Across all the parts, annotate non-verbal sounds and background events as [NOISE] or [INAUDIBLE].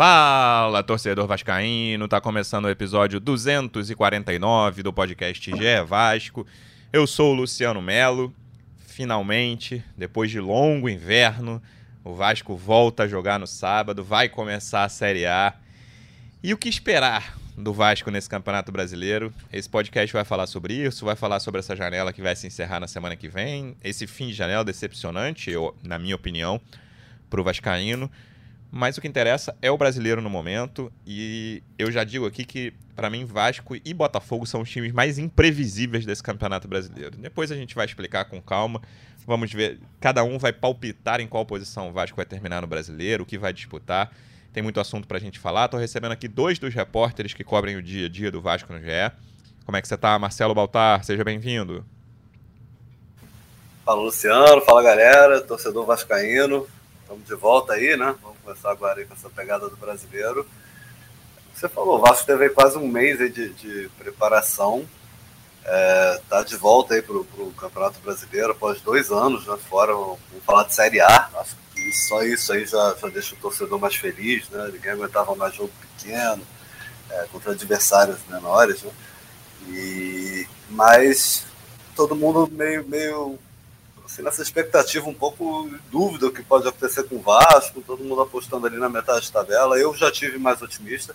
Fala, torcedor vascaíno, tá começando o episódio 249 do podcast GE Vasco. Eu sou o Luciano Melo. Finalmente, depois de longo inverno, o Vasco volta a jogar no sábado, vai começar a Série A. E o que esperar do Vasco nesse Campeonato Brasileiro? Esse podcast vai falar sobre isso, vai falar sobre essa janela que vai se encerrar na semana que vem, esse fim de janela decepcionante, eu, na minha opinião, para o Vascaíno. Mas o que interessa é o brasileiro no momento. E eu já digo aqui que, para mim, Vasco e Botafogo são os times mais imprevisíveis desse campeonato brasileiro. Depois a gente vai explicar com calma. Vamos ver. Cada um vai palpitar em qual posição o Vasco vai terminar no brasileiro, o que vai disputar. Tem muito assunto para a gente falar. Estou recebendo aqui dois dos repórteres que cobrem o dia a dia do Vasco no GE. Como é que você está, Marcelo Baltar? Seja bem-vindo. Fala, Luciano. Fala, galera. Torcedor vascaíno. Estamos de volta aí, né? Começar agora com essa pegada do brasileiro. Você falou, o Vasco teve quase um mês de, de preparação. É, tá de volta aí para o Campeonato Brasileiro após dois anos né, fora. Vamos falar de Série A. Acho que só isso aí já, já deixa o torcedor mais feliz, né? Ninguém aguentava mais jogo pequeno, é, contra adversários menores, né? E, mas todo mundo meio, meio assim, nessa expectativa um pouco dúvida o que pode acontecer com o Vasco, todo mundo apostando ali na metade da tabela. Eu já tive mais otimista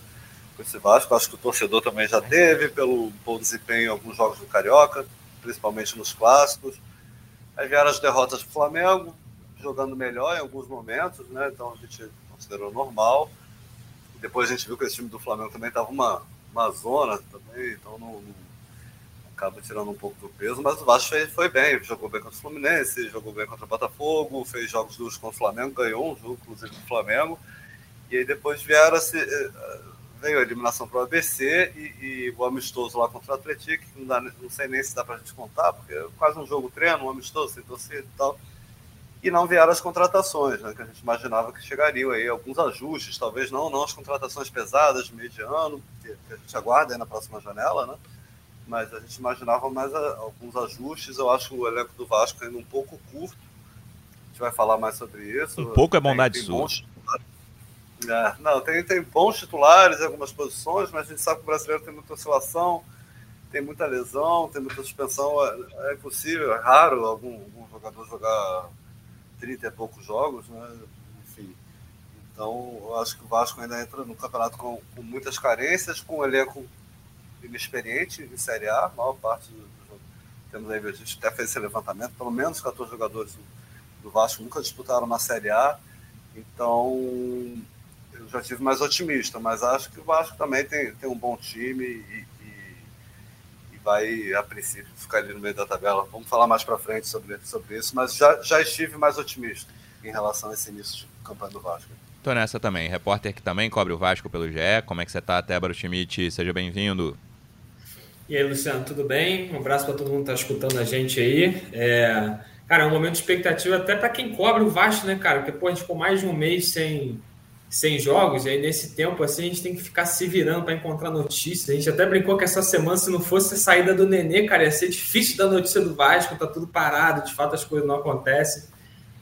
com esse Vasco, acho que o torcedor também já teve, pelo bom desempenho em alguns jogos do Carioca, principalmente nos clássicos. Aí vieram as derrotas do Flamengo, jogando melhor em alguns momentos, né? Então a gente considerou normal. Depois a gente viu que esse time do Flamengo também estava uma, uma zona também, então não, não acaba tirando um pouco do peso, mas o Vasco foi, foi bem, jogou bem contra o Fluminense, jogou bem contra o Botafogo, fez jogos duros contra o Flamengo, ganhou um jogo, inclusive, do Flamengo, e aí depois vieram se, eh, veio a eliminação para o ABC e, e, o amistoso lá contra o Atlético, que não, dá, não sei nem se dá para a gente contar, porque é quase um jogo treino, um amistoso, sem torcida e tal, e não vieram as contratações, né, que a gente imaginava que chegariam aí, alguns ajustes, talvez não, não as contratações pesadas, mediano, que, que a gente aguarda aí na próxima janela, né, mas a gente imaginava mais a, alguns ajustes. Eu acho o elenco do Vasco ainda um pouco curto. A gente vai falar mais sobre isso. Um pouco é bondade tem, tem sua. É, não, tem, tem bons titulares em algumas posições, mas a gente sabe que o brasileiro tem muita oscilação, tem muita lesão, tem muita suspensão. É, é impossível, é raro algum, algum jogador jogar 30 e poucos jogos, né? Enfim. Então, eu acho que o Vasco ainda entra no campeonato com, com muitas carências, com um elenco inexperiente em Série A, a maior parte do, do temos aí, a gente até fez esse levantamento, pelo menos 14 jogadores do, do Vasco nunca disputaram uma Série A, então eu já tive mais otimista, mas acho que o Vasco também tem, tem um bom time e, e, e vai, a princípio, ficar ali no meio da tabela. Vamos falar mais para frente sobre, sobre isso, mas já, já estive mais otimista em relação a esse início de campanha do Vasco. Tô nessa também. Repórter que também cobre o Vasco pelo GE. Como é que você tá, Tébaro Schmidt? Seja bem-vindo. E aí, Luciano, tudo bem? Um abraço para todo mundo que está escutando a gente aí. É... Cara, é um momento de expectativa até para quem cobre o Vasco, né, cara? Porque, pô, a gente ficou mais de um mês sem, sem jogos, e aí nesse tempo, assim, a gente tem que ficar se virando para encontrar notícias. A gente até brincou que essa semana, se não fosse a saída do Nenê, cara, ia ser difícil dar notícia do Vasco, tá tudo parado, de fato as coisas não acontecem.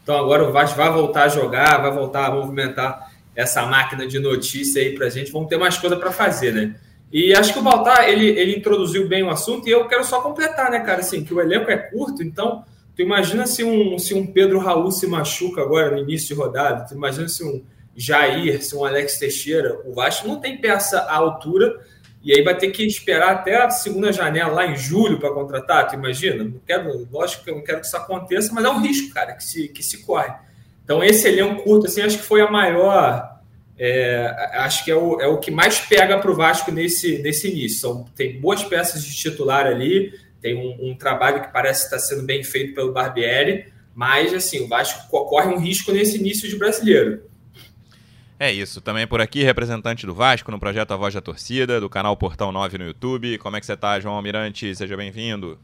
Então agora o Vasco vai voltar a jogar, vai voltar a movimentar essa máquina de notícia aí pra gente. Vamos ter mais coisa para fazer, né? E acho que o Baltar, ele, ele introduziu bem o assunto e eu quero só completar, né, cara, assim, que o elenco é curto, então tu imagina se um, se um Pedro Raul se machuca agora no início de rodada, tu imagina se um Jair, se um Alex Teixeira, o Vasco não tem peça à altura e aí vai ter que esperar até a segunda janela lá em julho para contratar, tu imagina? Não quero, lógico que eu não quero que isso aconteça, mas é um risco, cara, que se, que se corre. Então esse elenco curto, assim, acho que foi a maior é, acho que é o, é o que mais pega para o Vasco nesse, nesse início. São, tem boas peças de titular ali, tem um, um trabalho que parece estar sendo bem feito pelo Barbieri, mas assim, o Vasco corre um risco nesse início de brasileiro. É isso, também por aqui, representante do Vasco no projeto A Voz da Torcida, do canal Portão 9 no YouTube. Como é que você está, João Almirante? Seja bem-vindo.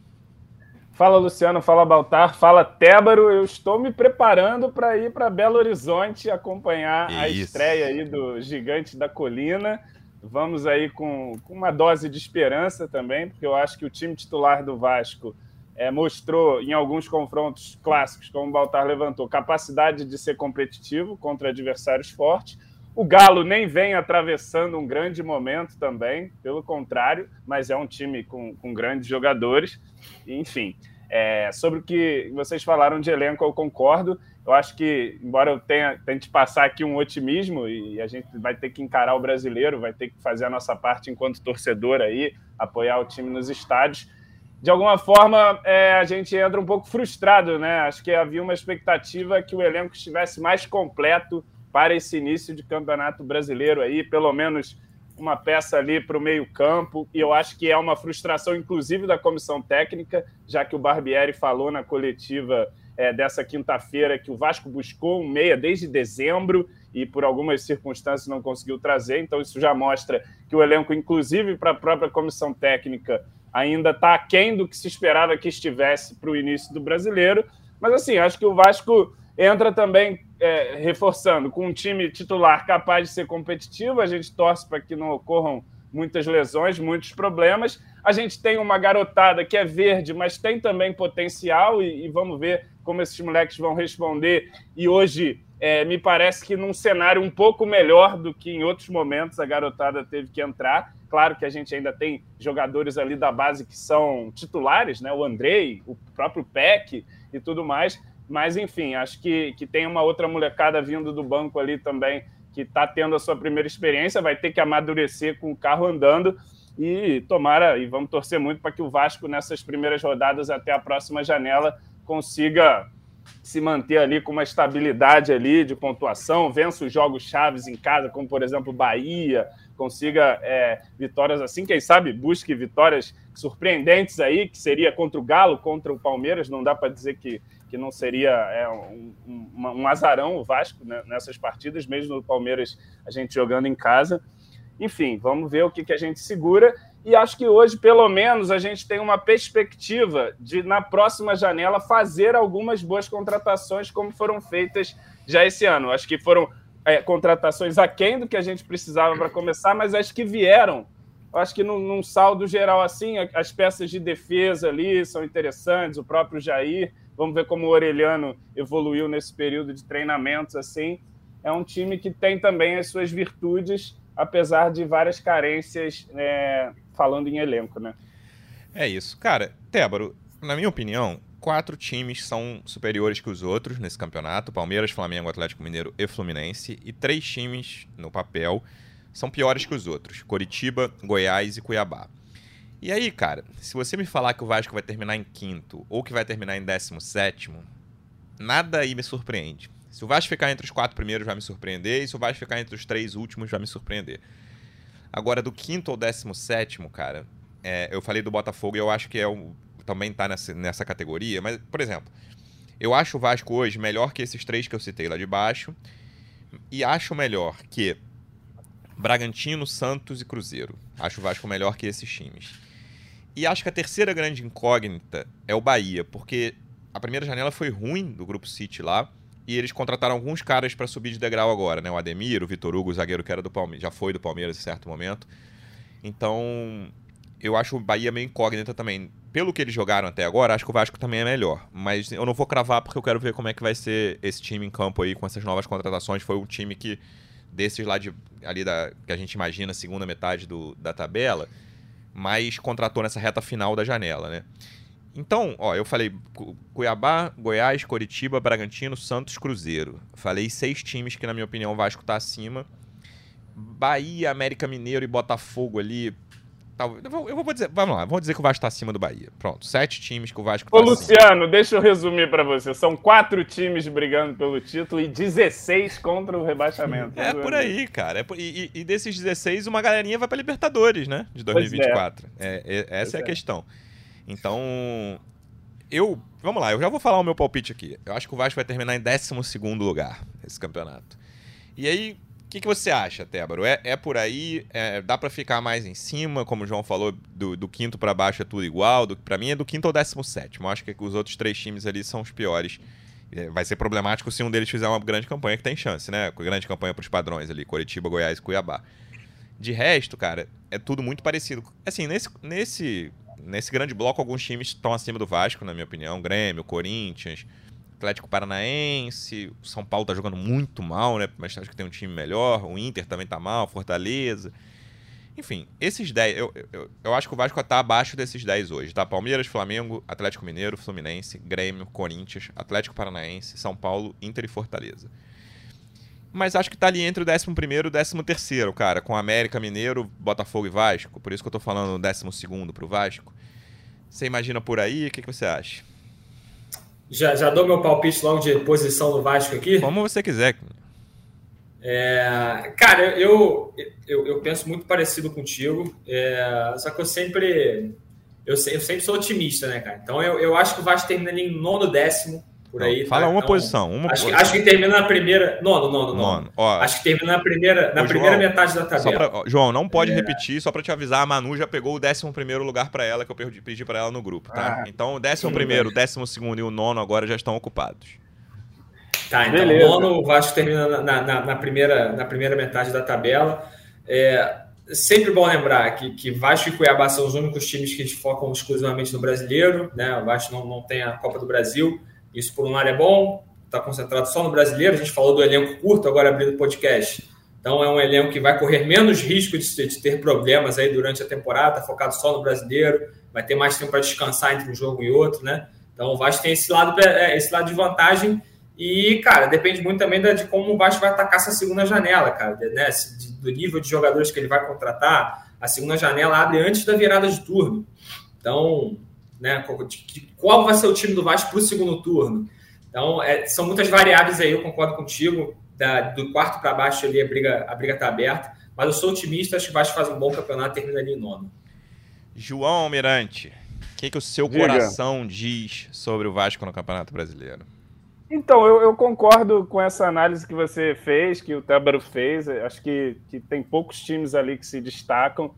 Fala Luciano, fala Baltar, fala Tébaro. Eu estou me preparando para ir para Belo Horizonte acompanhar Isso. a estreia aí do Gigante da Colina. Vamos aí com, com, uma dose de esperança também, porque eu acho que o time titular do Vasco é, mostrou em alguns confrontos clássicos, como o Baltar levantou, capacidade de ser competitivo contra adversários fortes. O Galo nem vem atravessando um grande momento também, pelo contrário, mas é um time com, com grandes jogadores. Enfim, é, sobre o que vocês falaram de elenco, eu concordo. Eu acho que, embora eu tenha, tente passar aqui um otimismo, e a gente vai ter que encarar o brasileiro, vai ter que fazer a nossa parte enquanto torcedor aí, apoiar o time nos estádios. De alguma forma, é, a gente entra um pouco frustrado, né? Acho que havia uma expectativa que o elenco estivesse mais completo para esse início de campeonato brasileiro aí, pelo menos uma peça ali para o meio-campo, e eu acho que é uma frustração, inclusive, da comissão técnica, já que o Barbieri falou na coletiva é, dessa quinta-feira que o Vasco buscou um meia desde dezembro e por algumas circunstâncias não conseguiu trazer, então isso já mostra que o elenco, inclusive para a própria comissão técnica, ainda está aquém do que se esperava que estivesse para o início do brasileiro. Mas assim, acho que o Vasco entra também é, reforçando com um time titular capaz de ser competitivo. A gente torce para que não ocorram muitas lesões, muitos problemas. A gente tem uma garotada que é verde, mas tem também potencial, e, e vamos ver como esses moleques vão responder. E hoje é, me parece que num cenário um pouco melhor do que em outros momentos a garotada teve que entrar. Claro que a gente ainda tem jogadores ali da base que são titulares, né? O Andrei, o próprio Peck e tudo mais. Mas, enfim, acho que, que tem uma outra molecada vindo do banco ali também que está tendo a sua primeira experiência, vai ter que amadurecer com o carro andando. E tomara, e vamos torcer muito para que o Vasco, nessas primeiras rodadas até a próxima janela, consiga se manter ali com uma estabilidade ali de pontuação, vença os jogos chaves em casa, como por exemplo Bahia, consiga é, vitórias assim, quem sabe busque vitórias surpreendentes aí, que seria contra o Galo, contra o Palmeiras, não dá para dizer que, que não seria é, um, um, um, azarão o Vasco né, nessas partidas, mesmo o Palmeiras a gente jogando em casa. Enfim, vamos ver o que, que a gente segura e acho que hoje, pelo menos, a gente tem uma perspectiva de, na próxima janela, fazer algumas boas contratações, como foram feitas já esse ano. Acho que foram é, contratações aquém do que a gente precisava para começar, mas acho que vieram. Acho que num, num, saldo geral assim, as peças de defesa ali são interessantes, o próprio Jair. Vamos ver como o Orelhano evoluiu nesse período de treinamentos assim. É um time que tem também as suas virtudes, apesar de várias carências é, falando em elenco, né? É isso. Cara, Tébaro, na minha opinião, quatro times são superiores que os outros nesse campeonato: Palmeiras, Flamengo, Atlético Mineiro e Fluminense. E três times, no papel, são piores que os outros: Coritiba, Goiás e Cuiabá. E aí, cara, se você me falar que o Vasco vai terminar em quinto ou que vai terminar em décimo sétimo, nada aí me surpreende. Se o Vasco ficar entre os quatro primeiros, vai me surpreender. E se o Vasco ficar entre os três últimos, vai me surpreender. Agora, do quinto ao décimo sétimo, cara, é, eu falei do Botafogo e eu acho que é o, também tá nessa, nessa categoria. Mas, por exemplo, eu acho o Vasco hoje melhor que esses três que eu citei lá de baixo. E acho melhor que Bragantino, Santos e Cruzeiro. Acho o Vasco melhor que esses times. E acho que a terceira grande incógnita é o Bahia, porque a primeira janela foi ruim do Grupo City lá. E eles contrataram alguns caras para subir de degrau agora, né? O Ademir, o Vitor Hugo, o zagueiro que era do Palmeiras, já foi do Palmeiras em certo momento. Então, eu acho o Bahia meio incógnita também. Pelo que eles jogaram até agora, acho que o Vasco também é melhor. Mas eu não vou cravar porque eu quero ver como é que vai ser esse time em campo aí com essas novas contratações. Foi um time que, desses lá de ali da que a gente imagina, segunda metade do, da tabela, mais contratou nessa reta final da janela, né? Então, ó, eu falei Cuiabá, Goiás, Coritiba, Bragantino, Santos, Cruzeiro. Falei seis times que, na minha opinião, o Vasco tá acima. Bahia, América Mineiro e Botafogo ali. Eu vou, eu vou dizer, vamos lá, vou dizer que o Vasco tá acima do Bahia. Pronto, sete times que o Vasco tá Ô, Luciano, deixa eu resumir para você. São quatro times brigando pelo título e 16 contra o rebaixamento. É por aí, cara. É por, e, e, desses 16, uma galerinha vai pra Libertadores, né? De 2024. É. É, é, essa é a é. questão. Então, eu. Vamos lá, eu já vou falar o meu palpite aqui. Eu acho que o Vasco vai terminar em 12 lugar esse campeonato. E aí, que, que, você acha, Tébaro? É, é por aí? É, dá para ficar mais em cima? Como o João falou, do, do quinto para baixo é tudo igual? Para mim é do quinto ao décimo sétimo. Acho que os outros três times ali são os piores. É, vai ser problemático se um deles fizer uma grande campanha, que tem chance, né? Grande campanha para os padrões ali, Curitiba, Goiás e Cuiabá. De resto, cara, é tudo muito parecido. Assim, nesse, nesse nesse grande bloco, alguns times estão acima do Vasco, na minha opinião. Grêmio, Corinthians, Atlético Paranaense, o São Paulo tá jogando muito mal, né? Mas acho que tem um time melhor. O Inter também tá mal, Fortaleza. Enfim, esses 10, eu, eu, eu acho que o Vasco tá abaixo desses 10 hoje, tá? Palmeiras, Flamengo, Atlético Mineiro, Fluminense, Grêmio, Corinthians, Atlético Paranaense, São Paulo, Inter e Fortaleza. Mas acho que tá ali entre o 11 e o 13, cara, com América, Mineiro, Botafogo e Vasco. Por isso que eu tô falando o 12 pro Vasco. Você imagina por aí? O que, que você acha? Já, já dou meu palpite logo de posição do Vasco aqui? Como você quiser. É, cara, eu, eu, eu, penso muito parecido contigo, é, só que eu sempre eu, eu, sempre sou otimista, né, cara? Então eu, eu acho que o Vasco termina ali em nono décimo, por aí. Fala tá? uma então, posição. Uma acho, posição. Que, acho que termina na primeira. Nono, nono, nono. nono. Ó, acho que termina na primeira, na primeira João, metade da tabela. Pra, ó, João, não pode é. repetir, só para te avisar, a Manu já pegou o décimo primeiro lugar para ela, que eu pedi para ela no grupo, tá? Ah, então o décimo primeiro, o décimo segundo e o nono agora já estão ocupados. Tá, então Beleza. nono, o Vasco termina na, na, na, primeira, na primeira metade da tabela. É, sempre bom lembrar que, que Vasco e Cuiabá são os únicos times que focam exclusivamente no brasileiro, né? O Vasco não, não tem a Copa do Brasil. Isso, por um lado, é bom, está concentrado só no brasileiro. A gente falou do elenco curto, agora abrindo o podcast. Então, é um elenco que vai correr menos risco de, de ter problemas aí durante a temporada, focado só no brasileiro, vai ter mais tempo para descansar entre um jogo e outro, né? Então, o Vasco tem esse lado, é, esse lado de vantagem e, cara, depende muito também de como o Vasco vai atacar essa segunda janela, cara, né? Do nível de jogadores que ele vai contratar. A segunda janela abre antes da virada de turno. Então, né, qual vai ser o time do Vasco para o segundo turno? Então, é, são muitas variáveis aí, eu concordo contigo. Da, do quarto para baixo ali a briga a briga está aberta. Mas eu sou otimista, acho que o Vasco faz um bom campeonato e termina ali em nono. João Almirante, o que, que o seu Diga. coração diz sobre o Vasco no Campeonato Brasileiro? Então, eu, eu, concordo com essa análise que você fez, que o Tébaro fez. Acho que, que tem poucos times ali que se destacam.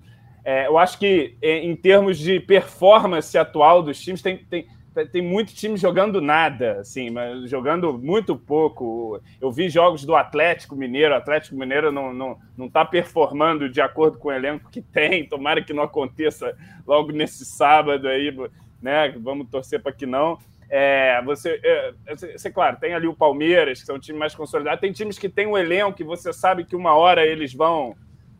É, eu acho que, em termos de performance atual dos times, tem, tem, tem muito time jogando nada, assim, mas jogando muito pouco. Eu vi jogos do Atlético Mineiro, o Atlético Mineiro não não, não tá performando de acordo com o elenco que tem, tomara que não aconteça logo nesse sábado aí, né? Vamos torcer para que não. É, você, é, você, claro, tem ali o Palmeiras, que são um time mais consolidado, tem times que tem um elenco que você sabe que uma hora eles vão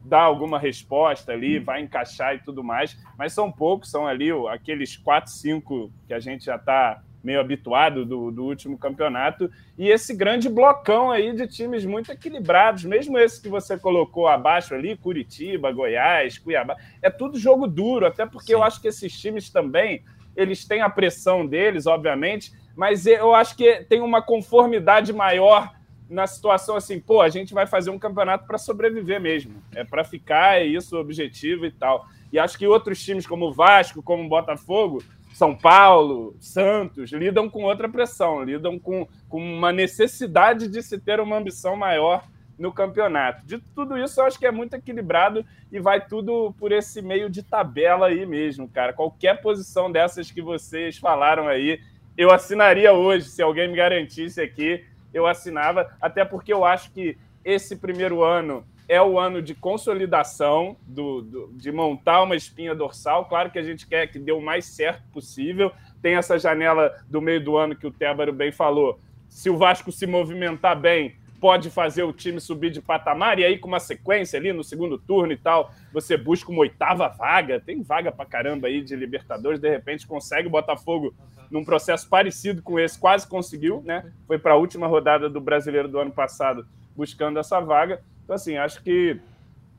dar alguma resposta ali, vai encaixar e tudo mais, mas são poucos, são ali aqueles 4, 5 que a gente já está meio habituado do, do, último campeonato, e esse grande blocão aí de times muito equilibrados, mesmo esse que você colocou abaixo ali, Curitiba, Goiás, Cuiabá, é tudo jogo duro, até porque Sim. eu acho que esses times também eles têm a pressão deles, obviamente, mas eu acho que tem uma conformidade maior na situação assim, pô, a gente vai fazer um campeonato para sobreviver mesmo, é para ficar, é isso o objetivo e tal. E acho que outros times como o Vasco, como o Botafogo, São Paulo, Santos, lidam com outra pressão, lidam com, com uma necessidade de se ter uma ambição maior no campeonato. De tudo isso, eu acho que é muito equilibrado e vai tudo por esse meio de tabela aí mesmo, cara. Qualquer posição dessas que vocês falaram aí, eu assinaria hoje. Se alguém me garantisse aqui, eu assinava, até porque eu acho que esse primeiro ano é o ano de consolidação, do, do, de montar uma espinha dorsal. Claro que a gente quer que dê o mais certo possível. Tem essa janela do meio do ano que o Tébaro bem falou. Se o Vasco se movimentar bem, pode fazer o time subir de patamar, e aí com uma sequência ali no segundo turno e tal, você busca uma oitava vaga, tem vaga pra caramba aí de Libertadores, de repente consegue o Botafogo num processo parecido com esse, quase conseguiu, né? Foi para a última rodada do Brasileiro do ano passado buscando essa vaga. Então, assim, acho que,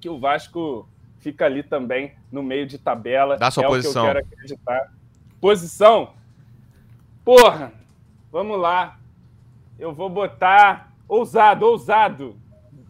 que o Vasco fica ali também no meio de tabela. Dá sua é posição. O que eu quero acreditar. Posição? Porra, vamos lá. Eu vou botar Ousado, ousado.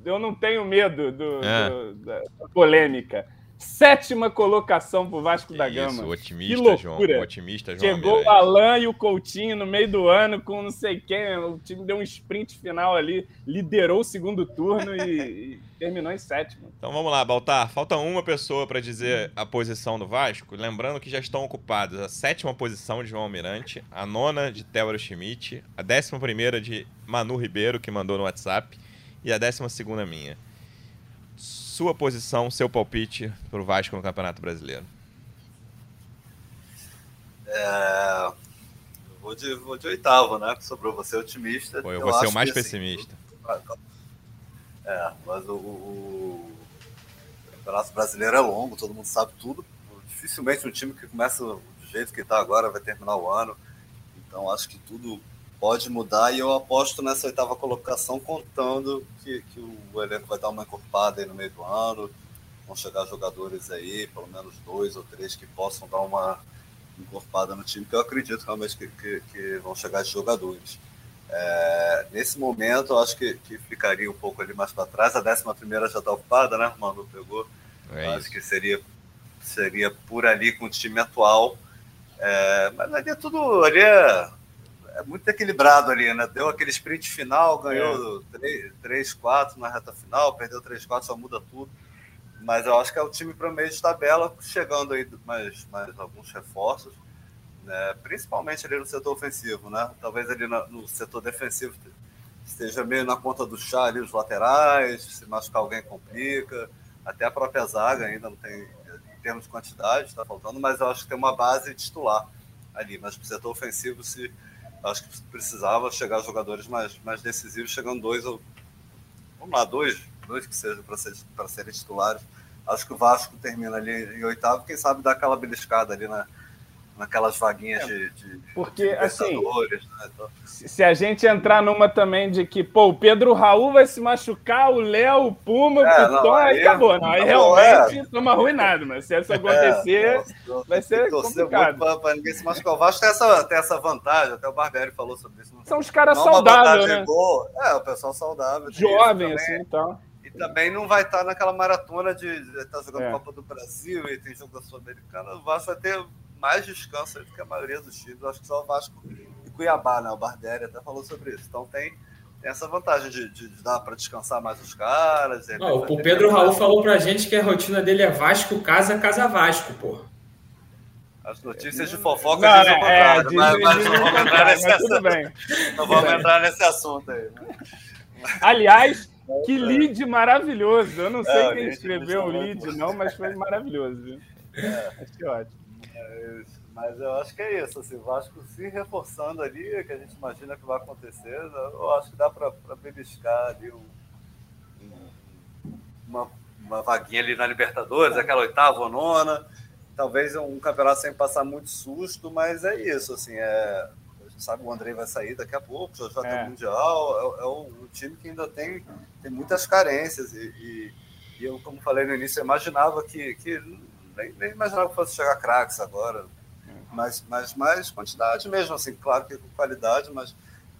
Eu não tenho medo do, é. do, da polêmica. Sétima colocação para o Vasco que da Gama. Isso, otimista, que loucura. João. Otimista, João Chegou o Alan e o Coutinho no meio do ano com não sei quem. O time deu um sprint final ali, liderou o segundo turno e, e terminou em sétimo. Então vamos lá, Baltar. Falta uma pessoa para dizer a posição do Vasco. Lembrando que já estão ocupados a sétima posição de João Almirante, a nona de Théodoro Schmidt, a décima primeira de Manu Ribeiro, que mandou no WhatsApp, e a décima segunda minha sua posição, seu palpite para o Vasco no Campeonato Brasileiro. É, vou de, vou de oitavo, né? Sobrou você otimista. Pô, eu, eu vou ser o mais assim, pessimista. Assim, é, mas o, o, o Campeonato Brasileiro é longo, todo mundo sabe tudo. Dificilmente um time que começa do jeito que está agora vai terminar o ano. Então acho que tudo pode mudar e eu aposto nessa oitava colocação contando que, que o elenco vai dar uma encorpada aí no meio do ano. Vão chegar jogadores aí, pelo menos dois ou três que possam dar uma encorpada no time, que eu acredito realmente que, que, que vão chegar jogadores. É, nesse momento, eu acho que, que, ficaria um pouco ali mais para trás. A 11 primeira já está ocupada, né? O Manu pegou. É acho que seria, seria por ali com o time atual. É, mas ali é tudo. Ali é, é, muito equilibrado ali, né? Deu aquele sprint final, ganhou 3, 4 na reta final, perdeu 3, 4, só muda tudo. Mas eu acho que é o time para meio de tabela, chegando aí mais, mais alguns reforços, né? principalmente ali no setor ofensivo, né? Talvez ali no, no setor defensivo esteja meio na conta do chá ali, os laterais, se machucar alguém complica, até a própria zaga ainda não tem, em termos de quantidade, está faltando, mas eu acho que tem uma base titular ali. Mas para o setor ofensivo, se acho que precisava chegar jogadores mais, mais decisivos, chegando dois ou vamos lá, dois, dois que sejam para ser, serem titulares. Acho que o Vasco termina ali em oitavo, quem sabe dá aquela beliscada ali na, naquelas vaguinhas é, de, de, porque de assim né? então... se a gente entrar numa também de que pô o Pedro Raul vai se machucar o Léo o Puma é, o Tom aí acabou não, aí realmente estamos é. arruinados mas se isso acontecer é, vai ser complicado para ninguém se machucar o Vasco tem essa, tem essa vantagem até o Barbieri falou sobre isso são os caras é saudáveis né é o pessoal saudável jovem assim então e também não vai estar naquela maratona de estar tá jogando é. Copa do Brasil e tem jogo da Sul-Americana. O Vasco vai ter mais descanso do que a maioria dos times. Acho que só o Vasco e Cuiabá, né? O Barbieri até falou sobre isso. Então tem, tem essa vantagem de, de, de dar para descansar mais os caras. Não, o Pedro Raul mais... falou pra gente que a rotina dele é Vasco, casa, casa Vasco, pô. As notícias de fofoca não, dizem o é, contrário, mas, mas, não vamos entrar nesse assunto. Não vamos entrar nesse assunto aí. Né? Aliás, que lead maravilhoso. Eu não sei é, quem escreveu o lead, não, mas foi maravilhoso. É. Achei ótimo. Mas eu acho que é isso, assim, o Vasco se reforçando ali, que a gente imagina que vai acontecer, eu acho que dá para beliscar ali um, uma, uma vaguinha ali na Libertadores, aquela oitava ou nona, talvez um campeonato sem passar muito susto, mas é isso, assim, é, a gente sabe que o André vai sair daqui a pouco, já ter é. o Mundial, é, é um, time que ainda tem, tem muitas carências e, e, e eu, como falei no início, eu imaginava que, que nem, nem imaginava que fosse chegar craques agora. Mas, mas mais quantidade mesmo, assim, claro que com qualidade, mas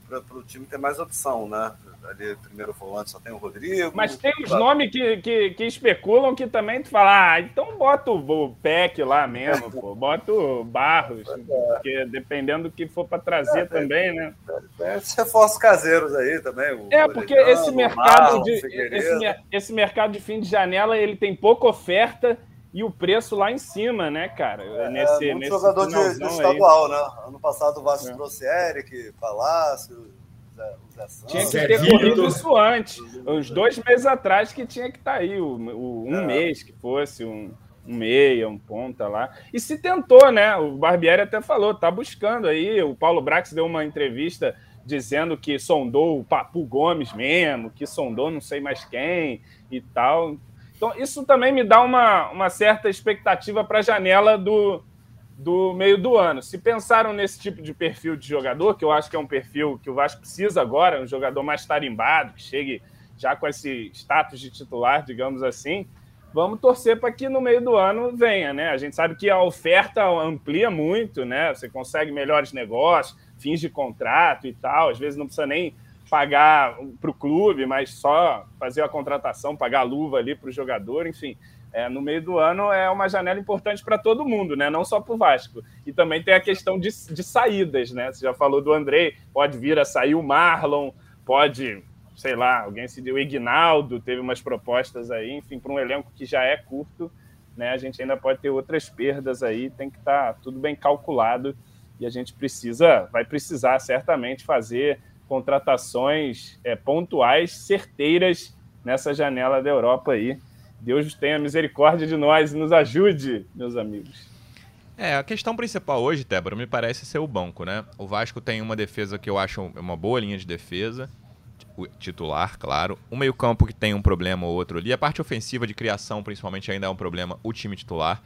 para o time ter mais opção, né? Ali, primeiro volante só tem o Rodrigo. Mas tem os nomes que, que, que, especulam que também tu fala, ah, então bota o PEC lá mesmo, pô, bota o Barros, é. porque dependendo do que for para trazer é, também, né? Tem esses reforços caseiros aí também. é, porque esse mercado, Marlon, de, esse, esse mercado de fim de janela ele tem pouca oferta e o preço lá em cima, né, cara? É, nesse, muito nesse jogador de, de estadual, aí. né? Ano passado o Vasco é. trouxe Eric, Palácio, Zé Santos. Tinha que ter corrido isso antes. Uns dois meses atrás que tinha que estar tá aí, o, o um é. mês que fosse, um, um meia, um ponta lá. E se tentou, né? O Barbieri até falou, tá buscando aí. O Paulo Brax deu uma entrevista dizendo que sondou o Papu Gomes mesmo, que sondou não sei mais quem e tal. Então, isso também me dá uma, uma certa expectativa para a janela do, do meio do ano. Se pensaram nesse tipo de perfil de jogador, que eu acho que é um perfil que o Vasco precisa agora, um jogador mais tarimbado, que chegue já com esse status de titular, digamos assim, vamos torcer para que no meio do ano venha, né? A gente sabe que a oferta amplia muito, né? Você consegue melhores negócios, fins de contrato e tal, às vezes não precisa nem pagar para o clube, mas só fazer a contratação, pagar a luva ali para o jogador, enfim. É, no meio do ano é uma janela importante para todo mundo, né? Não só para o Vasco. E também tem a questão de, de saídas, né? Você já falou do Andrei, pode vir a sair o Marlon, pode, sei lá, alguém se deu, o Ignaldo teve umas propostas aí, enfim, para um elenco que já é curto, né? A gente ainda pode ter outras perdas aí, tem que estar tá tudo bem calculado e a gente precisa, vai precisar certamente fazer contratações é, pontuais, certeiras nessa janela da Europa aí. Deus tenha misericórdia de nós e nos ajude, meus amigos. É, a questão principal hoje, Tébora, me parece ser o banco, né? O Vasco tem uma defesa que eu acho uma boa linha de defesa, titular, claro. O meio-campo que tem um problema ou outro ali. A parte ofensiva de criação, principalmente, ainda é um problema, o time titular.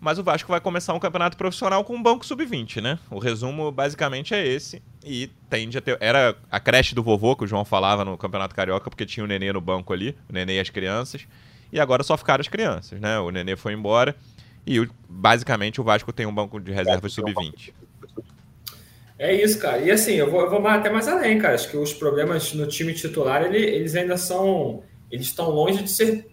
Mas o Vasco vai começar um campeonato profissional com um banco sub-20, né? O resumo basicamente é esse. E tende a ter. Era a creche do vovô que o João falava no Campeonato Carioca, porque tinha o Nenê no banco ali, o Nenê e as crianças. E agora só ficaram as crianças, né? O Nenê foi embora. E basicamente o Vasco tem um banco de reservas sub-20. É isso, cara. E assim, eu vou, eu vou até mais além, cara. Acho que os problemas no time titular, ele, eles ainda são. Eles estão longe de ser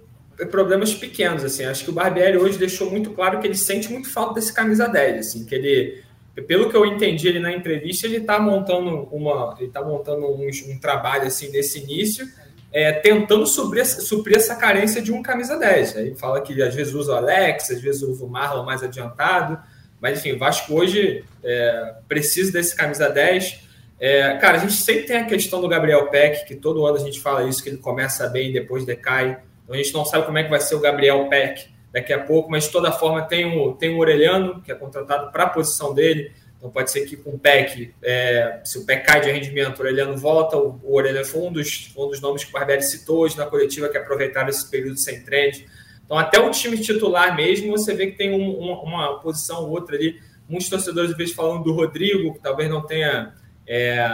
problemas pequenos, assim. Acho que o Barbieri hoje deixou muito claro que ele sente muito falta desse camisa 10, assim, que ele, pelo que eu entendi ele na entrevista, ele está montando uma, ele tá montando um, um, trabalho assim nesse início, é, tentando suprir, suprir essa carência de um camisa 10. Aí fala que às vezes usa o Alex, às vezes usa o Marlon mais adiantado, mas enfim, o Vasco hoje é, precisa desse camisa 10. É, cara, a gente sempre tem a questão do Gabriel Peck, que todo ano a gente fala isso, que ele começa bem e depois decai. Então a gente não sabe como é que vai ser o Gabriel Peck daqui a pouco, mas de toda forma tem o, tem o Orelhano, que é contratado para a posição dele. Então pode ser que com o Peck, é, se o Peck cai de rendimento, o Orelhano volta. O, o Orelhano foi um dos, um dos nomes que o Barbieri citou hoje na coletiva que aproveitaram esse período sem trade. Então até o time titular mesmo, você vê que tem um, uma, uma posição ou outra ali. Muitos torcedores, às vezes, falando do Rodrigo, que talvez não tenha. É,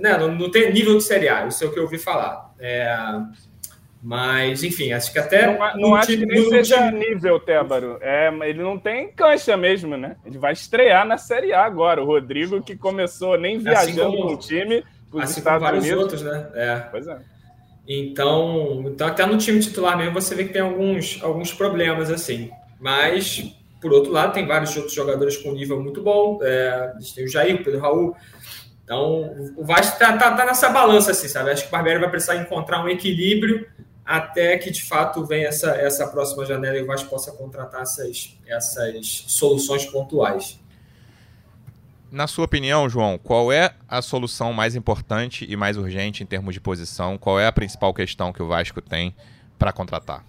né, não, não tenha nível de Série A, isso é o que eu ouvi falar. É, mas, enfim, acho que até. Não, não acho que nem seja time... nível, Tébaro. É, ele não tem cancha mesmo, né? Ele vai estrear na Série A agora. O Rodrigo, que começou nem assim viajando assim como, no time. Assim como vários Unidos. outros, né? É. Pois é. Então, então, até no time titular mesmo, você vê que tem alguns, alguns problemas, assim. Mas, por outro lado, tem vários outros jogadores com nível muito bom. É, tem o Jair, o Pedro Raul. Então, o Vasco tá, tá, tá, nessa balança, assim, sabe? Acho que o Barbieri vai precisar encontrar um equilíbrio até que de fato venha essa, essa próxima janela e o Vasco possa contratar essas, essas soluções pontuais. Na sua opinião, João, qual é a solução mais importante e mais urgente em termos de posição? Qual é a principal questão que o Vasco tem para contratar?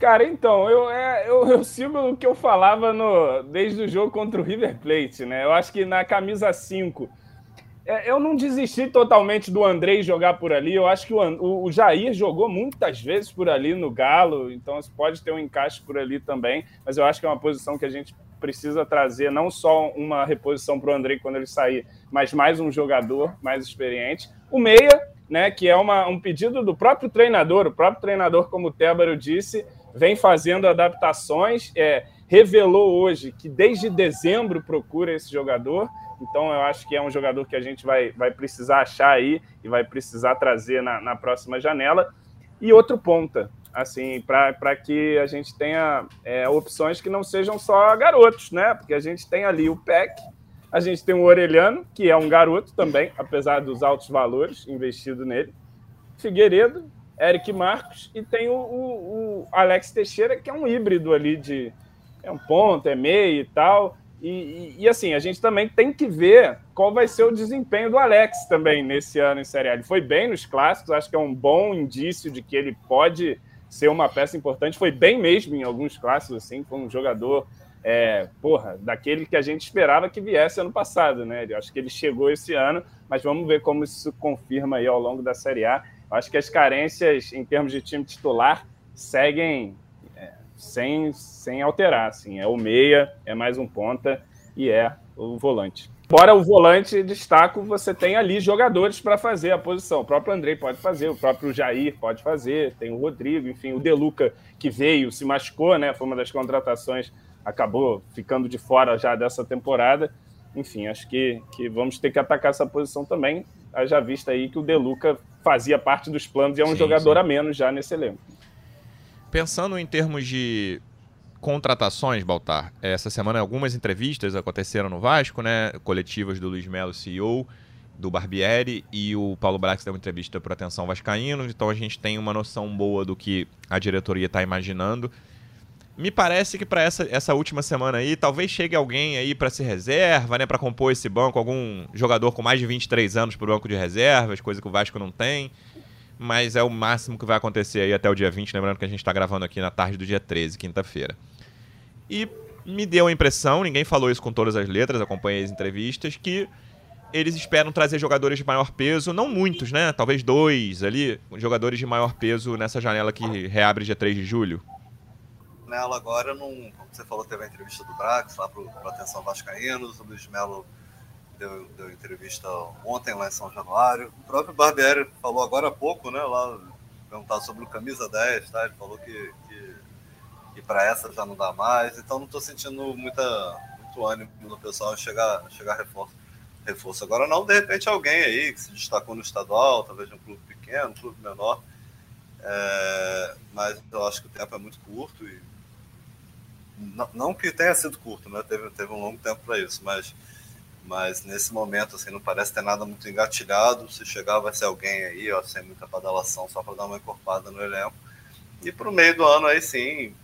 Cara, então, eu, é, eu, eu, sigo o que eu falava no, desde o jogo contra o River Plate, né? Eu acho que na camisa 5 é, eu não desisti totalmente do Andrei jogar por ali. Eu acho que o, o, Jair jogou muitas vezes por ali no Galo, então pode ter um encaixe por ali também. Mas eu acho que é uma posição que a gente precisa trazer não só uma reposição para o Andrei quando ele sair, mas mais um jogador mais experiente. O Meia, né, que é uma, um pedido do próprio treinador. O próprio treinador, como o Tébaro disse, vem fazendo adaptações. É, revelou hoje que desde dezembro procura esse jogador então, eu acho que é um jogador que a gente vai, vai precisar achar aí e vai precisar trazer na, na próxima janela. E outro ponta, assim, para que a gente tenha é, opções que não sejam só garotos, né? Porque a gente tem ali o PEC, a gente tem o Orelhano, que é um garoto também, apesar dos altos valores investido nele, Figueiredo, Eric Marcos, e tem o, o, o Alex Teixeira, que é um híbrido ali de. É um ponto, é meio e tal. E, e, e, assim, a gente também tem que ver qual vai ser o desempenho do Alex também nesse ano em Série A. Ele foi bem nos clássicos, acho que é um bom indício de que ele pode ser uma peça importante. Foi bem mesmo em alguns clássicos, assim, foi um jogador, é, porra, daquele que a gente esperava que viesse ano passado, né? Eu acho que ele chegou esse ano, mas vamos ver como isso confirma aí ao longo da Série A. Acho que as carências em termos de time titular seguem sem, sem alterar. Assim. É o meia, é mais um ponta e é o volante. Fora o volante, destaco, você tem ali jogadores para fazer a posição. O próprio Andrei pode fazer, o próprio Jair pode fazer, tem o Rodrigo, enfim, o Deluca que veio, se machucou, né? Foi uma das contratações, acabou ficando de fora já dessa temporada. Enfim, acho que, que vamos ter que atacar essa posição também. Já vista aí que o Deluca fazia parte dos planos e é um sim, jogador sim. a menos já nesse elenco. Pensando em termos de contratações, Baltar, essa semana algumas entrevistas aconteceram no Vasco, né? Coletivas do Luiz Melo, CEO, do Barbieri e o Paulo Brax deu uma entrevista para Atenção Vascaíno, então a gente tem uma noção boa do que a diretoria está imaginando. Me parece que para essa, essa última semana aí, talvez chegue alguém aí para ser reserva, né, para compor esse banco, algum jogador com mais de 23 anos para o banco de reservas, coisa que o Vasco não tem mas é o máximo que vai acontecer aí até o dia 20, lembrando que a gente está gravando aqui na tarde do dia 13, quinta-feira. E me deu a impressão, ninguém falou isso com todas as letras, acompanhei as entrevistas, que eles esperam trazer jogadores de maior peso, não muitos, né? Talvez dois ali, jogadores de maior peso nessa janela que reabre dia 3 de julho. Nela agora, não, como você falou, teve a entrevista do Brax lá para Atenção Vascaínos, o Luiz Melo deu, deu entrevista ontem lá em São Januário. O próprio Barbieri falou agora há pouco, né? Lá perguntar sobre o camisa 10, tá? Ele falou que, que, que para essa já não dá mais. Então não estou sentindo muita, muito ânimo no pessoal chegar, chegar reforço, reforço. Agora não, de repente alguém aí que se destacou no estadual, talvez um clube pequeno, um clube menor. É, mas eu acho que o tempo é muito curto e não, não que tenha sido curto, né? Teve, teve um longo tempo para isso, mas mas nesse momento assim não parece ter nada muito engatilhado. Se chegar vai ser alguém aí, ó, sem muita badalação, só para dar uma encorpada no elenco. E para o meio do ano aí sim,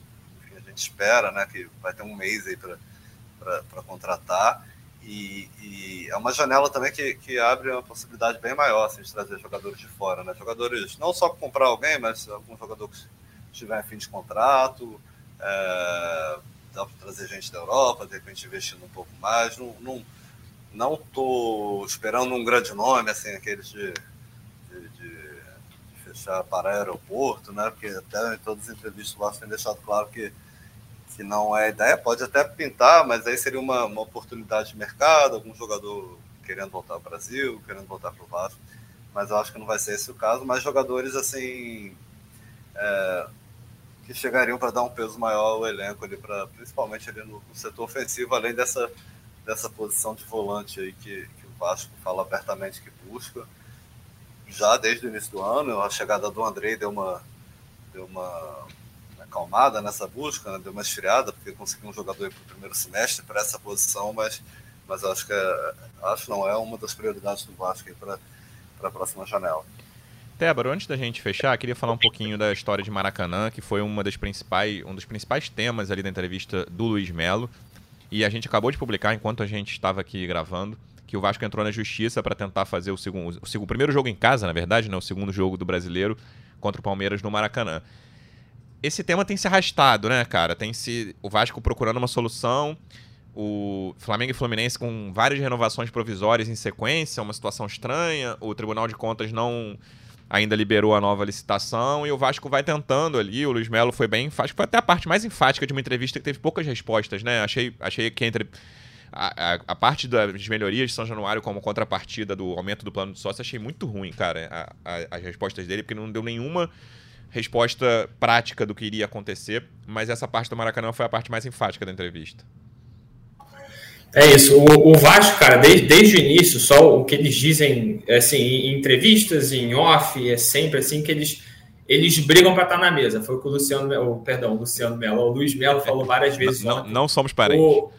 a gente espera, né, que vai ter um mês aí para contratar. E, e, é uma janela também que, que abre uma possibilidade bem maior assim, de trazer jogadores de fora, né? Jogadores não só comprar alguém, mas algum jogador que estiver em fim de contrato, é, dá para trazer gente da Europa, de repente investindo um pouco mais. Não, não, não esperando um grande nome, assim, aqueles de, de, de fechar para aeroporto, né? Porque até em todas as entrevistas lá tem deixado claro que, que não é ideia, pode até pintar, mas aí seria uma, uma oportunidade de mercado, algum jogador querendo voltar ao Brasil, querendo voltar para o Vasco, mas eu acho que não vai ser esse o caso, mas jogadores assim é, que chegariam para dar um peso maior ao elenco ali, pra, principalmente ali no, no setor ofensivo, além dessa dessa posição de volante aí que, que o Vasco fala abertamente que busca. Já desde o início do ano, a chegada do Andrei deu uma, deu uma acalmada nessa busca, né? deu uma esfriada, porque conseguiu um jogador para o primeiro semestre para essa posição, mas, mas acho que é, acho não é uma das prioridades do Vasco para a próxima janela. Tébaro, antes da gente fechar, queria falar um pouquinho da história de Maracanã, que foi uma das principais, um dos principais temas ali da entrevista do Luiz Melo. E a gente acabou de publicar, enquanto a gente estava aqui gravando, que o Vasco entrou na justiça para tentar fazer o segundo, o segundo, primeiro jogo em casa, na verdade, né, o segundo jogo do brasileiro contra o Palmeiras no Maracanã. Esse tema tem se arrastado, né, cara? Tem se o Vasco procurando uma solução, o Flamengo e Fluminense com várias renovações provisórias em sequência, uma situação estranha, o Tribunal de Contas não ainda liberou a nova licitação e o Vasco vai tentando ali. O Luiz Melo foi bem enfático. Foi até a parte mais enfática de uma entrevista que teve poucas respostas, né? Achei, achei que entre. A, a, a parte das melhorias de São Januário como contrapartida do aumento do plano de sócio, achei muito ruim, cara, a, as respostas dele, porque não deu nenhuma resposta prática do que iria acontecer, mas essa parte do Maracanã foi a parte mais enfática da entrevista. É isso. O, o Vasco, cara, desde, desde o início, só o que eles dizem assim, em entrevistas, em off, é sempre assim que eles, eles brigam para estar na mesa. Foi o que o Luciano, oh, perdão, o Luciano Melo, o Luiz Melo falou várias vezes. Não, não somos parentes. O,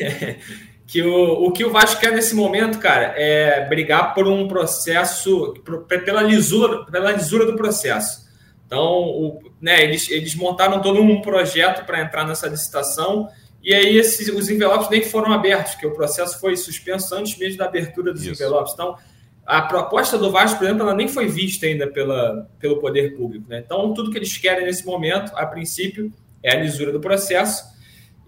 [LAUGHS] que o, o que o Vasco quer nesse momento, cara, é brigar por um processo, pela, lisura, pela lisura do processo. Então, o, né, eles, eles montaram todo um projeto para entrar nessa licitação e aí esses, os envelopes nem foram abertos, porque o processo foi suspenso antes mesmo da abertura dos Isso. envelopes. Então, a proposta do Vasco, por exemplo, ela nem foi vista ainda pela, pelo poder público. Né? Então, tudo que eles querem nesse momento, a princípio, é a lisura do processo.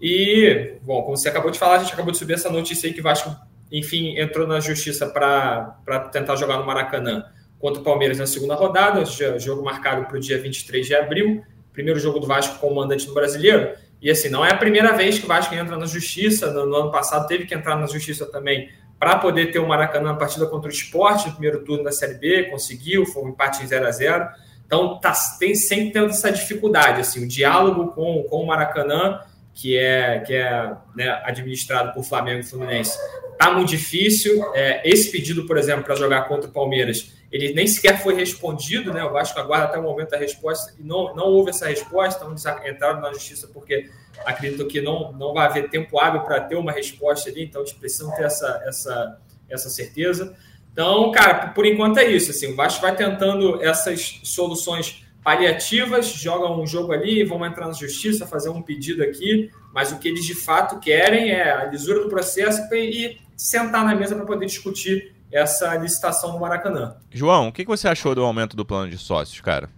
E, bom, como você acabou de falar, a gente acabou de subir essa notícia aí que o Vasco, enfim, entrou na justiça para tentar jogar no Maracanã contra o Palmeiras na segunda rodada, jogo marcado para o dia 23 de abril, primeiro jogo do Vasco com o mandante no Brasileiro. E assim, não é a primeira vez que o Vasco entra na justiça. No, no ano passado teve que entrar na justiça também para poder ter o Maracanã na partida contra o esporte no primeiro turno da Série B, conseguiu, foi um empate em 0 a 0 Então tá, tem sempre tendo essa dificuldade, assim, o diálogo com, com o Maracanã, que é, que é né, administrado por Flamengo e Fluminense, tá muito difícil. É, esse pedido, por exemplo, para jogar contra o Palmeiras, ele nem sequer foi respondido, né? O Vasco aguarda até o momento da resposta e não, não houve essa resposta, então eles entraram na justiça porque acreditam que não, não vai haver tempo hábil para ter uma resposta ali, então eles precisam ter essa, essa, essa certeza. Então, cara, por enquanto é isso. Assim, o Vasco vai tentando essas soluções paliativas, jogam um jogo ali, vão entrar na justiça, fazer um pedido aqui, mas o que eles de fato querem é a lisura do processo e sentar na mesa para poder discutir essa licitação no Maracanã. João, o que você achou do aumento do plano de sócios, cara?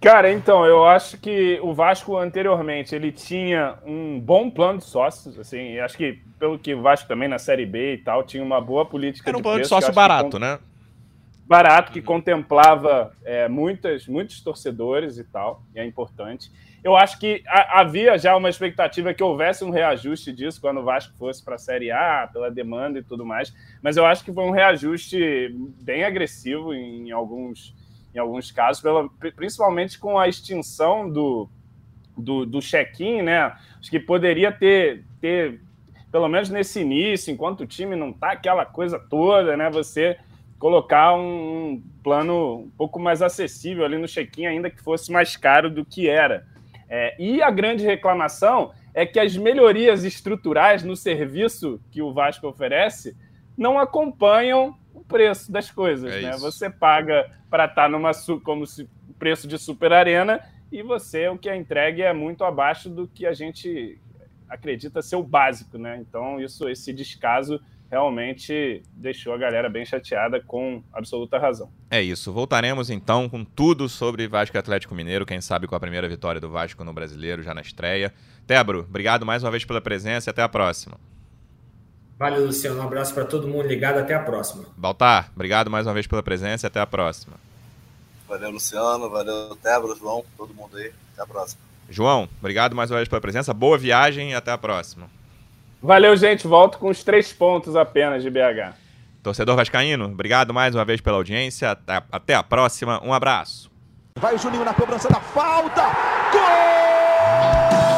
Cara, então, eu acho que o Vasco anteriormente ele tinha um bom plano de sócios, assim, acho que pelo que o Vasco também na Série B e tal tinha uma boa política Era um de plano de sócio barato, né? Barato, que uhum. contemplava é, muitas, muitos torcedores e tal, e é importante. Eu acho que havia já uma expectativa que houvesse um reajuste disso quando o Vasco fosse para a Série A, pela demanda e tudo mais, mas eu acho que foi um reajuste bem agressivo em alguns em alguns casos, pela, principalmente com a extinção do, do, do check-in, né? Acho que poderia ter, ter, pelo menos nesse início, enquanto o time não tá aquela coisa toda, né? Você colocar um plano um pouco mais acessível ali no check-in, ainda que fosse mais caro do que era. É, e a grande reclamação é que as melhorias estruturais no serviço que o Vasco oferece não acompanham o preço das coisas, é né? Isso. Você paga para estar tá numa como se preço de super arena e você o que é entregue é muito abaixo do que a gente acredita ser o básico, né? Então isso esse descaso realmente deixou a galera bem chateada com absoluta razão. É isso. Voltaremos então com tudo sobre Vasco Atlético Mineiro, quem sabe com a primeira vitória do Vasco no Brasileiro já na estreia. Tebro, obrigado mais uma vez pela presença e até a próxima. Valeu, Luciano. Um abraço para todo mundo ligado. Até a próxima. Baltar, obrigado mais uma vez pela presença e até a próxima. Valeu, Luciano. Valeu, Tebro, João, todo mundo aí. Até a próxima. João, obrigado mais uma vez pela presença. Boa viagem e até a próxima. Valeu, gente. Volto com os três pontos apenas de BH. Torcedor Vascaíno, obrigado mais uma vez pela audiência. Até, a próxima. Um abraço. Vai o Juninho na cobrança da falta. Gol!